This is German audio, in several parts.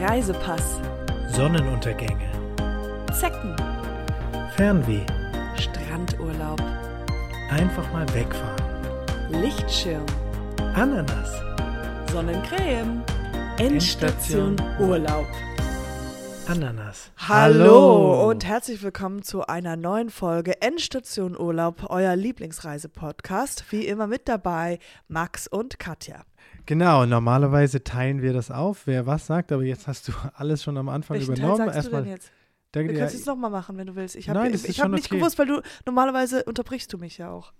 Reisepass, Sonnenuntergänge, Zecken, Fernweh, Strandurlaub, einfach mal wegfahren, Lichtschirm, Ananas, Sonnencreme, Endstation Urlaub. Ananas. Hallo. und herzlich willkommen zu einer neuen Folge Endstation Urlaub, euer Lieblingsreise-Podcast. Wie immer mit dabei Max und Katja. Genau, normalerweise teilen wir das auf, wer was sagt, aber jetzt hast du alles schon am Anfang Welchen Teil übernommen. sagst du denn jetzt? Da, Wir ja, können es nochmal machen, wenn du willst. Ich habe hab nicht okay. gewusst, weil du normalerweise unterbrichst du mich ja auch.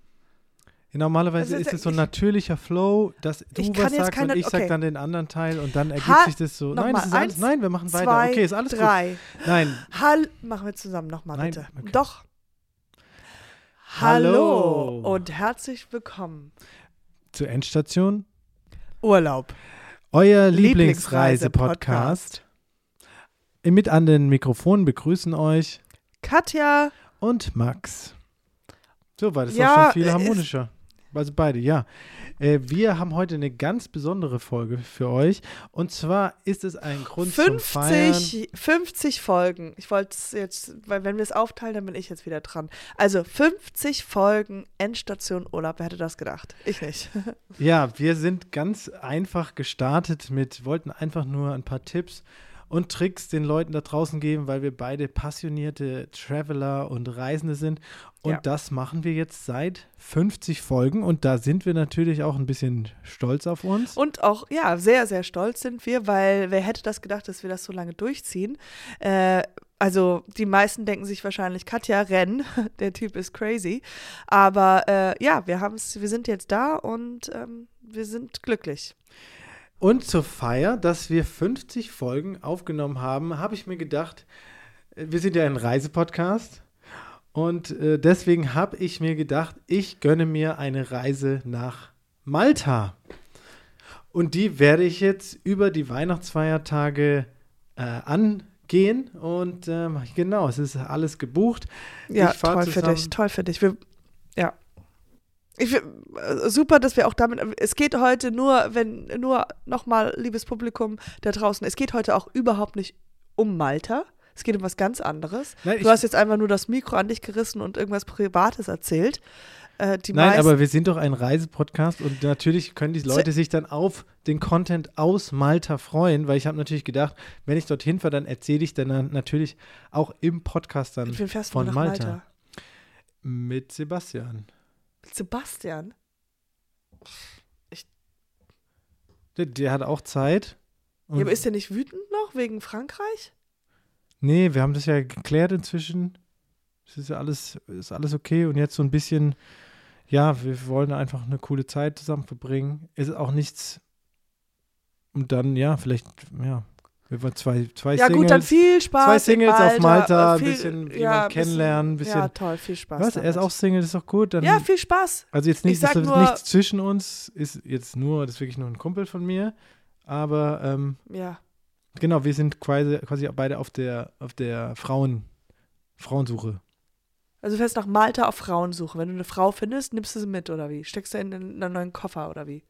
normalerweise Also, ist es so ein ich- natürlicher Flow, dass du was sagst keine- und ich okay. sag dann den anderen Teil und dann ergibt Ha- sich das so. Nein, das ist alles, eins, nein, wir machen weiter. Zwei, okay, ist alles drei. gut. Nein, Hall machen wir zusammen nochmal bitte. okay. Doch. Hallo. Hallo und herzlich willkommen. zur Endstation. Urlaub. Euer Lieblingsreise-Podcast. Lieblingsreise-Podcast. Mit an den Mikrofonen begrüßen euch Katja, und Max. So war das Ja, auch schon viel harmonischer. Also beide, ja. Äh, wir haben heute eine ganz besondere Folge für euch. Und zwar ist es ein Grund zum Feiern. 50, 50 Folgen. Ich wollte es jetzt, weil wenn wir es aufteilen, dann bin ich jetzt wieder dran. Also 50 Folgen Endstation Urlaub. Wer hätte das gedacht? Ich nicht. Ja, wir sind ganz einfach gestartet mit, wollten einfach nur ein paar Tipps und Tricks den Leuten da draußen geben, weil wir beide passionierte Traveler und Reisende sind. Und Ja. das machen wir jetzt seit 50 Folgen und da sind wir natürlich auch ein bisschen stolz auf uns. Und auch, ja, sehr, sehr stolz sind wir, weil wer hätte das gedacht, dass wir das so lange durchziehen? Äh, also die meisten denken sich wahrscheinlich, Katja, renn, der Typ ist crazy. Aber äh, ja, wir haben's, wir sind jetzt da und ähm, wir sind glücklich. Und zur Feier, dass wir 50 Folgen aufgenommen haben, habe ich mir gedacht, äh, wir sind ja ein Reisepodcast. Und äh, deswegen habe ich mir gedacht, ich gönne mir eine Reise nach Malta. Und die werde ich jetzt über die Weihnachtsfeiertage äh, angehen. Und ähm, genau, es ist alles gebucht. Ja, toll für zusammen- dich, toll für dich. Wir. Ich, äh, super, dass wir auch damit. Es geht heute nur, wenn, nur nochmal, liebes Publikum da draußen, es geht heute auch überhaupt nicht um Malta. Es geht um was ganz anderes. Nein, Du hast jetzt einfach nur das Mikro an dich gerissen und irgendwas Privates erzählt. Äh, Nein, aber wir sind doch ein Reisepodcast und natürlich können die Leute sich dann auf den Content aus Malta freuen, weil ich habe natürlich gedacht, wenn ich dorthin fahre, dann erzähle ich dann natürlich auch im Podcast dann von Malta. Malta? mit Sebastian. Sebastian. Der, der hat auch Zeit. Ja, aber ist der nicht wütend noch wegen Frankreich? nee, wir haben das ja geklärt inzwischen. Es ist ja alles, ist alles okay und jetzt so ein bisschen, ja, wir wollen einfach eine coole Zeit zusammen verbringen. Ist auch nichts. Und dann, ja, vielleicht, ja, wir wollen zwei, zwei Ja, Singles. gut, dann viel Spaß. Zwei in Singles auf Malta, ein Viel- bisschen jemanden ein kennenlernen, ein bisschen- Ja, toll, viel Spaß. Was? Er ist damit. auch Single, das ist doch gut. Dann, Ja, viel Spaß. also jetzt nicht, ich sag das ist nur- nichts zwischen uns, ist jetzt nur, das ist wirklich nur ein Kumpel von mir. Aber ähm, Ja. genau, wir sind quasi, quasi beide auf der, auf der Frauen, Frauensuche. Also du fährst nach Malta auf Frauensuche. Wenn du eine Frau findest, nimmst du sie mit oder wie? Steckst du in einen neuen Koffer oder wie?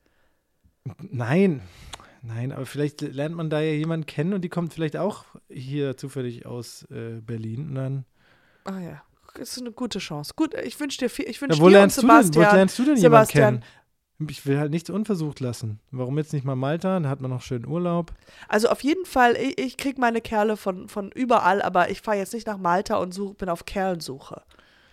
Nein, nein, aber vielleicht lernt man da ja jemanden kennen und die kommt vielleicht auch hier zufällig aus äh, Berlin. Und dann, Ah ja, das ist eine gute Chance. Gut, ich wünsche dir viel. Ich ja, wünsche wo, dir und lernst du denn, wo Sebastian. lernst du denn Sebastian. jemanden kennen? Ich will halt nichts unversucht lassen. Warum jetzt nicht mal Malta? Da hat man noch schön Urlaub. Also auf jeden Fall, ich, ich kriege meine Kerle von, von überall, aber ich fahre jetzt nicht nach Malta und such, bin auf Kerlensuche.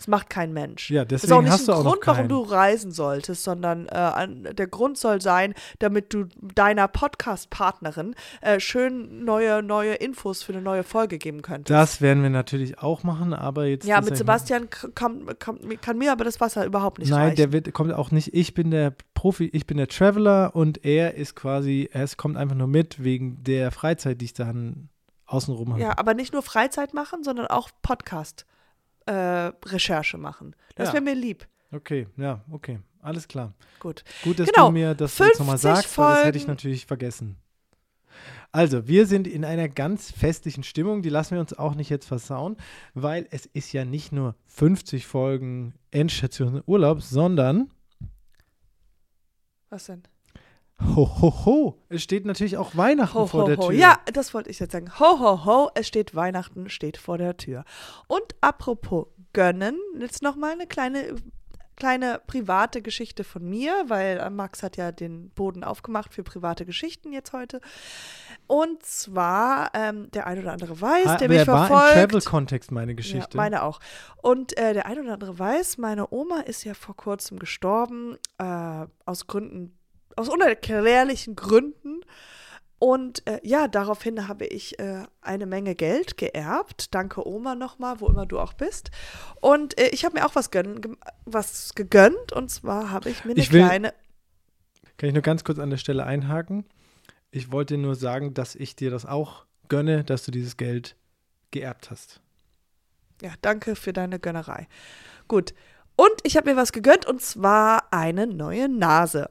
Das macht kein Mensch. Ja, Das ist deswegen auch nicht hast du ein auch noch Grund, warum du reisen solltest, sondern äh, der Grund soll sein, damit du deiner Podcast-Partnerin äh, schön neue, neue Infos für eine neue Folge geben könntest. Das werden wir natürlich auch machen, aber jetzt. ja, mit Sebastian k- kann, kann, mir aber das Wasser überhaupt nicht Nein, reichen. der wird, kommt auch nicht. Ich bin der Profi, ich bin der Traveler und er ist quasi, er ist- kommt einfach nur mit wegen der Freizeit, die ich dann außenrum habe. ja, aber nicht nur Freizeit machen, sondern auch Podcast-Recherche machen. Das Ja. wäre mir lieb. Okay, ja, okay. Alles klar. Gut. Gut, dass Genau, du mir das jetzt nochmal 50 sagst, weil das hätte ich Folgen. natürlich vergessen. Also, wir sind in einer ganz festlichen Stimmung, die lassen wir uns auch nicht jetzt versauen, weil es ist ja nicht nur 50 Folgen Endstation Urlaub, sondern Was denn? Ho, ho, ho. Es steht natürlich auch Weihnachten Ho, vor ho, der. Tür. Ja, das wollte ich jetzt sagen. Ho, ho, ho, es steht Weihnachten, steht vor der Tür. Und apropos gönnen, jetzt nochmal eine kleine, kleine private Geschichte von mir, weil äh, Max hat ja den Boden aufgemacht für private Geschichten jetzt heute. Und zwar, ähm, der ein oder andere weiß, Ah, der mich war im verfolgt. Travel-Kontext meine Geschichte. Ja, meine auch. Und äh, der ein oder andere weiß, meine Oma ist ja vor kurzem gestorben, äh, aus Gründen, aus unerklärlichen Gründen. Und äh, ja, daraufhin habe ich äh, eine Menge Geld geerbt. Danke Oma nochmal, wo immer du auch bist. Und äh, ich habe mir auch was, gönn, was gegönnt. Und zwar habe ich mir eine Ich will- kleine. Kann ich nur ganz kurz an der Stelle einhaken? Ich wollte nur sagen, dass ich dir das auch gönne, dass du dieses Geld geerbt hast. Ja, danke für deine Gönnerei. Gut. Und ich habe mir was gegönnt und zwar eine neue Nase.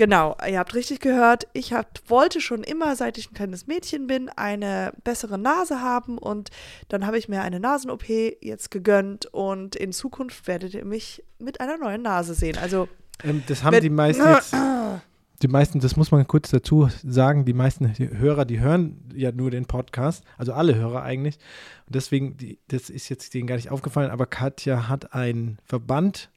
Genau, ihr habt richtig gehört. Ich hab, wollte schon immer, seit ich ein kleines Mädchen bin, eine bessere Nase haben und dann habe ich mir eine Nasen-OP jetzt gegönnt und in Zukunft werdet ihr mich mit einer neuen Nase sehen. Also, Ähm, das haben Wenn- die meisten jetzt. Die meisten, das muss man kurz dazu sagen, die meisten Hörer, die hören ja nur den Podcast, also alle Hörer eigentlich. Und deswegen, die, das ist jetzt denen gar nicht aufgefallen, aber Katja hat einen Verband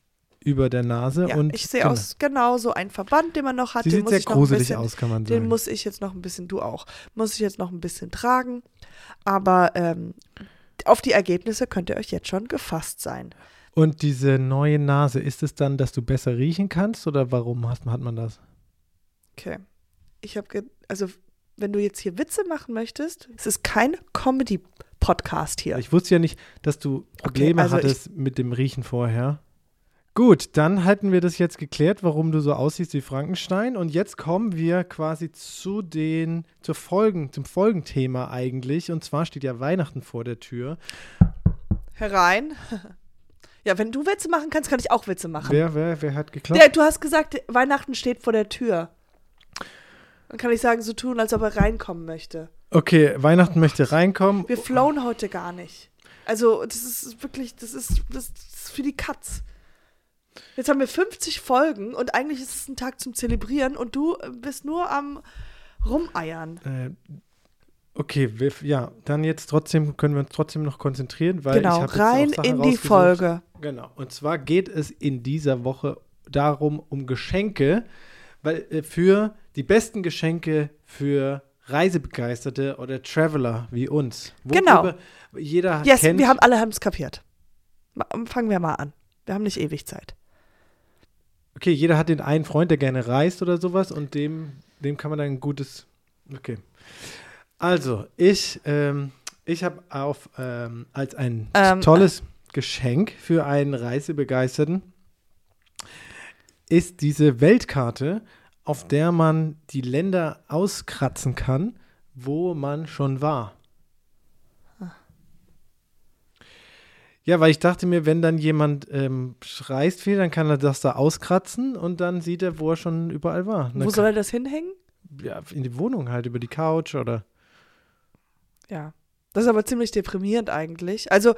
über der Nase ja, und ich sehe genau. aus genau so ein Verband, den man noch hat. Sie den sieht muss sehr ich gruselig bisschen, aus, kann man Den sagen. muss ich jetzt noch ein bisschen, du auch, muss ich jetzt noch ein bisschen tragen. Aber ähm, auf die Ergebnisse könnt ihr euch jetzt schon gefasst sein. Und diese neue Nase, ist es dann, dass du besser riechen kannst oder warum hat, hat man das? Okay. Ich habe, also wenn du jetzt hier Witze machen möchtest, es ist kein Comedy-Podcast hier. Ich wusste ja nicht, dass du Probleme also ich- hattest mit dem Riechen vorher. Gut, dann hatten wir das jetzt geklärt, warum du so aussiehst wie Frankenstein. Und jetzt kommen wir quasi zu den, zur Folgen, zum Folgenthema eigentlich. Und zwar steht ja Weihnachten vor der Tür. Herein. Ja, wenn du Witze machen kannst, kann ich auch Witze machen. Wer, wer, wer hat geklappt? Der, du hast gesagt, Weihnachten steht vor der Tür. Dann kann ich sagen, so tun, als ob er reinkommen möchte. Okay, Weihnachten möchte reinkommen. Wir flown heute gar nicht. Also, das ist wirklich, das ist, das ist für die Katz. Jetzt haben wir 50 Folgen und eigentlich ist es ein Tag zum Zelebrieren und du bist nur am Rumeiern. Äh, okay, wir, ja, dann jetzt trotzdem können wir uns trotzdem noch konzentrieren, weil ich genau, jetzt rein Sachen in die. Folge. Genau. Und zwar geht es in dieser Woche darum, um Geschenke, weil äh, für die besten Geschenke für Reisebegeisterte oder Traveler wie uns. Genau. Worüber Jeder Yes, kennt. wir haben alle haben es kapiert. Fangen wir mal an. Wir haben nicht ewig Zeit. Okay, jeder hat den einen Freund, der gerne reist oder sowas und dem, dem kann man dann ein gutes. Okay. Also, ich, ähm, ich habe auf ähm, als ein Ähm, tolles Geschenk für einen Reisebegeisterten ist diese Weltkarte, auf der man die Länder auskratzen kann, wo man schon war. Ja, weil ich dachte mir, wenn dann jemand ähm, reist viel, dann kann er das da auskratzen und dann sieht er, wo er schon überall war. Wo soll er das hinhängen? ja, in die Wohnung halt, über die Couch oder. Ja. Das ist aber ziemlich deprimierend eigentlich. Also,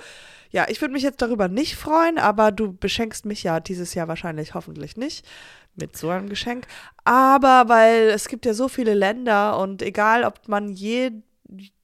ja, ich würde mich jetzt darüber nicht freuen, aber du beschenkst mich ja dieses Jahr wahrscheinlich hoffentlich nicht mit so einem Geschenk. Aber weil es gibt ja so viele Länder und egal, ob man je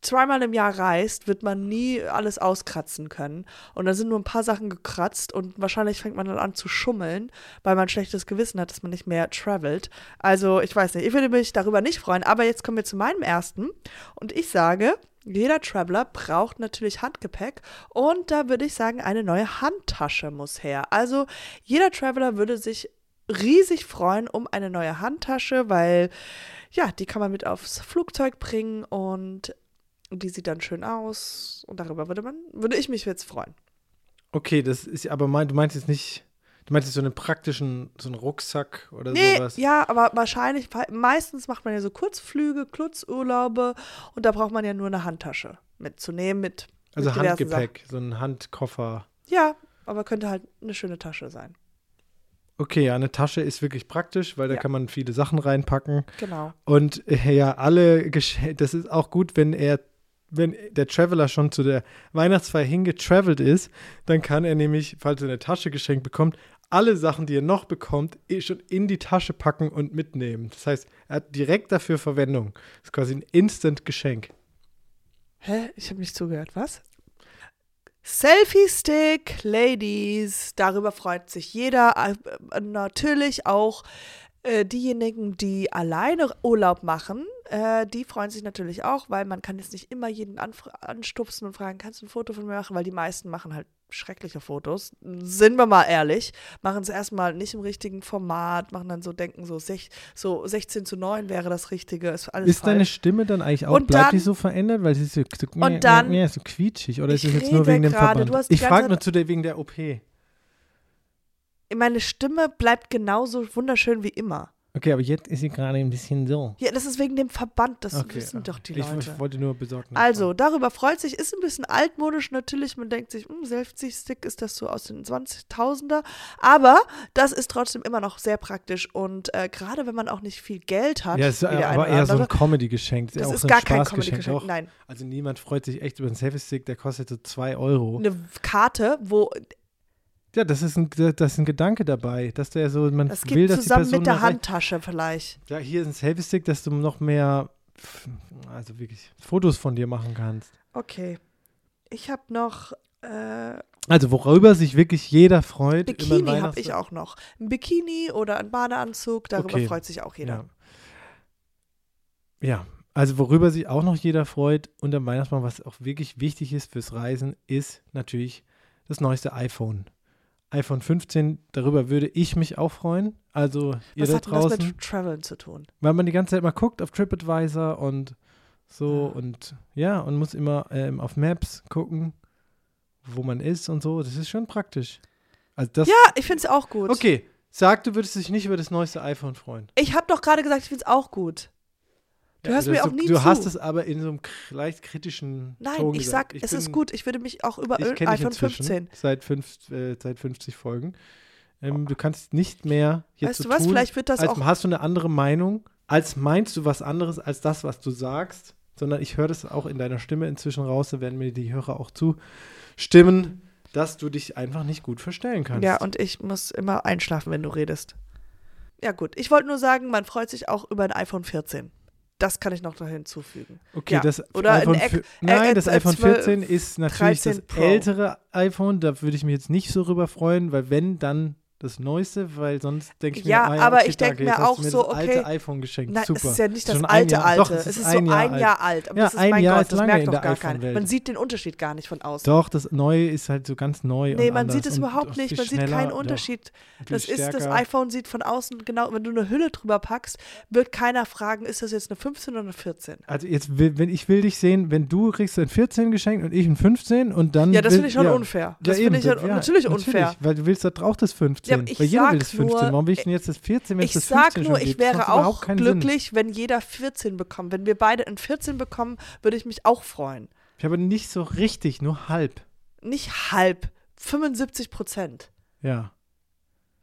zweimal im Jahr reist, wird man nie alles auskratzen können. Und da sind nur ein paar Sachen gekratzt und wahrscheinlich fängt man dann an zu schummeln, weil man ein schlechtes Gewissen hat, dass man nicht mehr travelt. Also, ich weiß nicht, ich würde mich darüber nicht freuen. Aber jetzt kommen wir zu meinem ersten. Und ich sage, jeder Traveler braucht natürlich Handgepäck und da würde ich sagen, eine neue Handtasche muss her. Also jeder Traveler würde sich riesig freuen um eine neue Handtasche, weil ja, die kann man mit aufs Flugzeug bringen und die sieht dann schön aus und darüber würde man, würde ich mich jetzt freuen. Okay, das ist aber mein, du meinst jetzt nicht, du meinst jetzt so einen praktischen, so einen Rucksack oder Nee, sowas. ja, aber wahrscheinlich, meistens macht man ja so Kurzflüge, Kurzurlaube und da braucht man ja nur eine Handtasche mitzunehmen mit, also mit. Handgepäck, so ein Handkoffer. Ja, aber könnte halt eine schöne Tasche sein. Okay, ja, eine Tasche ist wirklich praktisch, weil da Ja. kann man viele Sachen reinpacken. Genau. Und äh, ja, alle Geschenke, das ist auch gut, wenn er, wenn der Traveler schon zu der Weihnachtsfeier hingetravelt ist, dann kann er nämlich, falls er eine Tasche geschenkt bekommt, alle Sachen, die ihr noch bekommt, eh schon in die Tasche packen und mitnehmen. Das heißt, er hat direkt dafür Verwendung. Das ist quasi ein Instant-Geschenk. Hä? Ich habe nicht zugehört. Was? Selfie-Stick, Ladies. Darüber freut sich jeder. Äh, Natürlich auch äh, diejenigen, die alleine Urlaub machen. Äh, die freuen sich natürlich auch, weil man kann jetzt nicht immer jeden anstupsen und fragen, kannst du ein Foto von mir machen? Weil die meisten machen halt schreckliche Fotos. Sind wir mal ehrlich. Machen es erstmal nicht im richtigen Format, machen dann so, denken so, sech, so 16 zu 9 wäre das Richtige. Ist alles Ist deine. Stimme dann eigentlich auch, Und bleibt die dann- so verändert? Weil sie ist so, so, Und dann- mehr, so quietschig oder ist es jetzt nur wegen dem gerade, Verband? die ich frage nur zu der, wegen der OP. Meine Stimme bleibt genauso wunderschön wie immer. Okay, aber jetzt ist sie gerade ein bisschen so. Ja, das ist wegen dem Verband, das Okay, wissen doch die ich, Leute. ich wollte nur besorgt Also, darüber freut sich, ist ein bisschen altmodisch natürlich. Man denkt sich, hm, Selfie-Stick ist das so aus den 20.000er. Aber das ist trotzdem immer noch sehr praktisch. Und äh, gerade wenn man auch nicht viel Geld hat, Ja, es ist aber eher so ein Comedy-Geschenk. das auch ist so gar kein. Comedy-Geschenk. Nein, Also niemand freut sich echt über einen Selfie-Stick, der kostet so 2 Euro. eine Karte, wo Ja, das ist, ein, das ist ein Gedanke dabei, dass der so, man das will, dass die zusammen Person mit der Handtasche vielleicht. Ja, hier ist ein Selfie-Stick, dass du noch mehr, also wirklich, Fotos von dir machen kannst. Okay. Ich habe noch äh, Also worüber sich wirklich jeder freut. Bikini habe ich auch noch. Ein Bikini oder ein Badeanzug, darüber Okay. freut sich auch jeder. Ja. ja, also worüber sich auch noch jeder freut unterm Weihnachtsbaum, was auch wirklich wichtig ist fürs Reisen, ist natürlich das neueste iPhone. iPhone 15, darüber würde ich mich auch freuen. Also ihr Was da hat denn das draußen, mit Traveln zu tun? weil man die ganze Zeit mal guckt auf TripAdvisor und so Ja. und ja, und muss immer ähm, auf Maps gucken, wo man ist und so. Das ist schon praktisch. Also das, Ja, ich finde es auch gut. okay, sag, du würdest dich nicht über das neueste iPhone freuen. Ich habe doch gerade gesagt, ich finde es auch gut. Du hörst also mir auch nie Du zu. hast es aber in so einem leicht kritischen Nein, Ton ich gesagt. sag, es bin- ist gut. Ich würde mich auch über Ich iPhone inzwischen 15. seit, fünf, äh, seit 50 Folgen. Ähm, du kannst nicht mehr jetzt Weißt so du was? tun, Vielleicht wird das als auch. hast du eine andere Meinung, als meinst du was anderes als das, was du sagst, sondern ich höre das auch in deiner Stimme inzwischen raus, da werden mir die Hörer auch zustimmen, dass du dich einfach nicht gut verstellen kannst. Ja, und ich muss immer einschlafen, wenn du redest. Ja, gut. Ich wollte nur sagen, man freut sich auch über ein iPhone 14. Das kann ich noch da hinzufügen. Okay, Ja, das oder ein iPhone Eck- vier- Nein, äh, das iPhone 12, 14 ist natürlich 13 das Pro. ältere iPhone. Da würde ich mich jetzt nicht so rüber freuen, weil wenn, dann das neueste, weil sonst denke ich Ja, mir, ah, aber okay, ich denk danke, mir auch mir so, das alte iPhone geschenkt. Nein, Super. es ist ja nicht das Schon ein alte Jahr- alte. Doch, es ist, so ein Jahr, alt. Aber Ja, das ist ein mein Jahr Gott, ist das merkt doch gar keiner. Man sieht den Unterschied gar nicht von außen. Doch, das neue ist halt so ganz neu Nee, man sieht es überhaupt nicht. Man sieht keinen Unterschied. Das ist, das iPhone sieht von außen genau, wenn du eine Hülle drüber packst, wird keiner fragen, ist das jetzt eine 15 oder eine 14? Also jetzt wenn ich will dich sehen, wenn du kriegst ein 14 geschenkt und ich ein 15 und dann Ja, das finde ich schon ja. unfair. Das ja, finde ich ja, ja, natürlich unfair. Weil du willst doch auch das 15. Ja, aber ich weil jeder will sag das 15. nur, Warum will ich denn jetzt das 14, wenn Ich das sag 15 nur, schon ich gibt? Wäre auch keinen Sinn. glücklich, wenn jeder 14 bekommt. Wenn wir beide ein 14 bekommen, würde ich mich auch freuen. Ich habe nicht so richtig, nur halb. Nicht halb, 75 Prozent. Ja.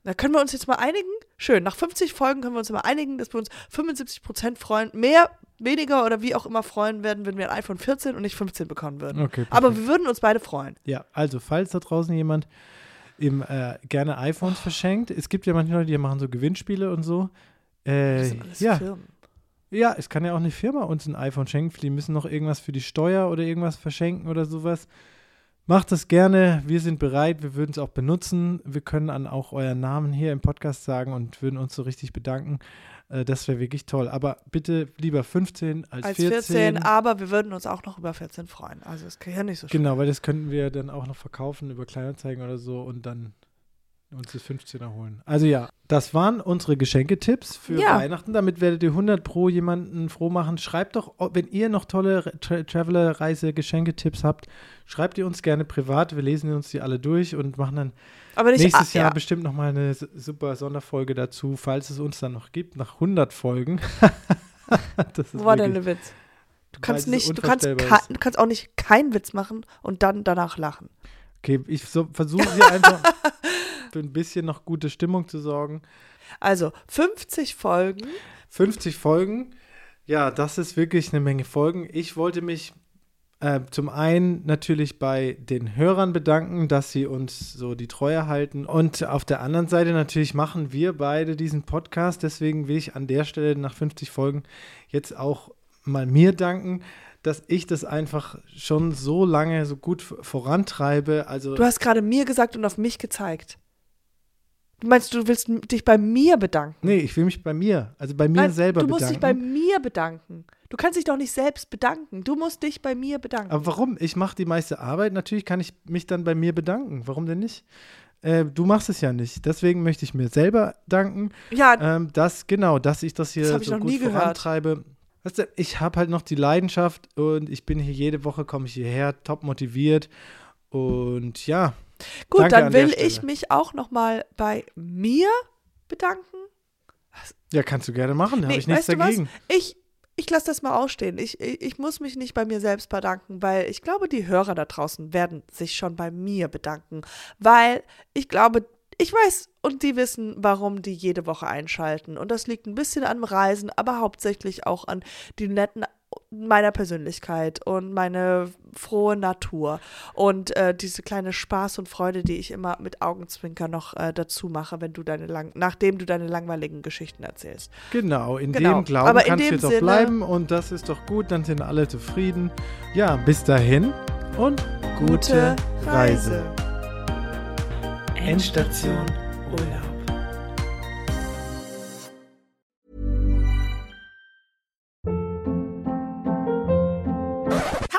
Da können wir uns jetzt mal einigen. Schön, nach 50 Folgen können wir uns mal einigen, dass wir uns 75 Prozent freuen. Mehr, weniger oder wie auch immer freuen werden, wenn wir ein iPhone 14 und nicht 15 bekommen würden. Okay. Aber wir würden uns beide freuen. ja, also falls da draußen jemand eben äh, gerne iPhones verschenkt, es gibt ja manche Leute, die machen so Gewinnspiele und so. Das Äh, sind alles ja, Firmen. ja, es kann ja auch eine Firma uns ein iPhone schenken. Die müssen noch irgendwas für die Steuer oder irgendwas verschenken oder sowas. Macht das gerne. Wir sind bereit. Wir würden es auch benutzen. Wir können dann auch euren Namen hier im Podcast sagen und würden uns so richtig bedanken. Äh, das wäre wirklich toll. Aber bitte lieber 15 als, Als 14. 14, aber wir würden uns auch noch über 14 freuen. Also es kann ja nicht so schlimm. Genau, weil das könnten wir dann auch noch verkaufen über Kleinanzeigen oder so und dann uns das 15er holen. Also ja, das waren unsere Geschenketipps für Ja. Weihnachten. Damit werdet ihr 100 pro jemanden froh machen. Schreibt doch, wenn ihr noch tolle Tra Traveler-Reise-Geschenketipps habt, schreibt ihr uns gerne privat. Wir lesen uns die alle durch und machen dann nächstes ah, Jahr ja. bestimmt noch mal eine super Sonderfolge dazu, falls es uns dann noch gibt, nach 100 Folgen. das ist war denn der Witz? Du kannst nicht, du kannst, ka- du kannst auch nicht keinen Witz machen und dann danach lachen. Okay, ich so, versuche hier einfach für ein bisschen noch gute Stimmung zu sorgen. Also 50 Folgen. 50 Folgen. Ja, das ist wirklich eine Menge Folgen. Ich wollte mich äh, zum einen natürlich bei den Hörern bedanken, dass sie uns so die Treue halten. Und auf der anderen Seite natürlich machen wir beide diesen Podcast. Deswegen will ich an der Stelle nach 50 Folgen jetzt auch mal mir danken, dass ich das einfach schon so lange so gut vorantreibe. Also du hast gerade mir gesagt und auf mich gezeigt. Du meinst, du willst dich bei mir bedanken? Nee, ich will mich bei mir, also bei mir Nein, selber bedanken. Du musst bedanken. dich bei mir bedanken. Du kannst dich doch nicht selbst bedanken. Du musst dich bei mir bedanken. Aber warum? Ich mache die meiste Arbeit. Natürlich kann ich mich dann bei mir bedanken. Warum denn nicht? Äh, du machst es ja nicht. Deswegen möchte ich mir selber danken. Ja. Ähm, dass, genau, dass ich das hier das so gut vorantreibe. Weißt du, ich habe halt noch die Leidenschaft und ich bin hier jede Woche, komme ich hierher, top motiviert. Und ja. Gut, dann will ich mich auch noch mal bei mir bedanken. Ja, kannst du gerne machen, da nee, habe ich nichts dagegen. Ich, ich lasse das mal ausstehen. Ich, ich, ich, muss mich nicht bei mir selbst bedanken, weil ich glaube, die Hörer da draußen werden sich schon bei mir bedanken. Weil ich glaube, ich weiß und die wissen, warum die jede Woche einschalten. Und das liegt ein bisschen am Reisen, aber hauptsächlich auch an die netten meiner Persönlichkeit und meine frohe Natur und äh, diese kleine Spaß und Freude, die ich immer mit Augenzwinker noch äh, dazu mache, wenn du deine lang nachdem du deine langweiligen Geschichten erzählst. Genau, in genau. dem Glauben Aber kannst du jetzt auch bleiben und das ist doch gut, dann sind alle zufrieden. Ja, bis dahin und gute, gute Reise. Reise. Endstation Urlaub.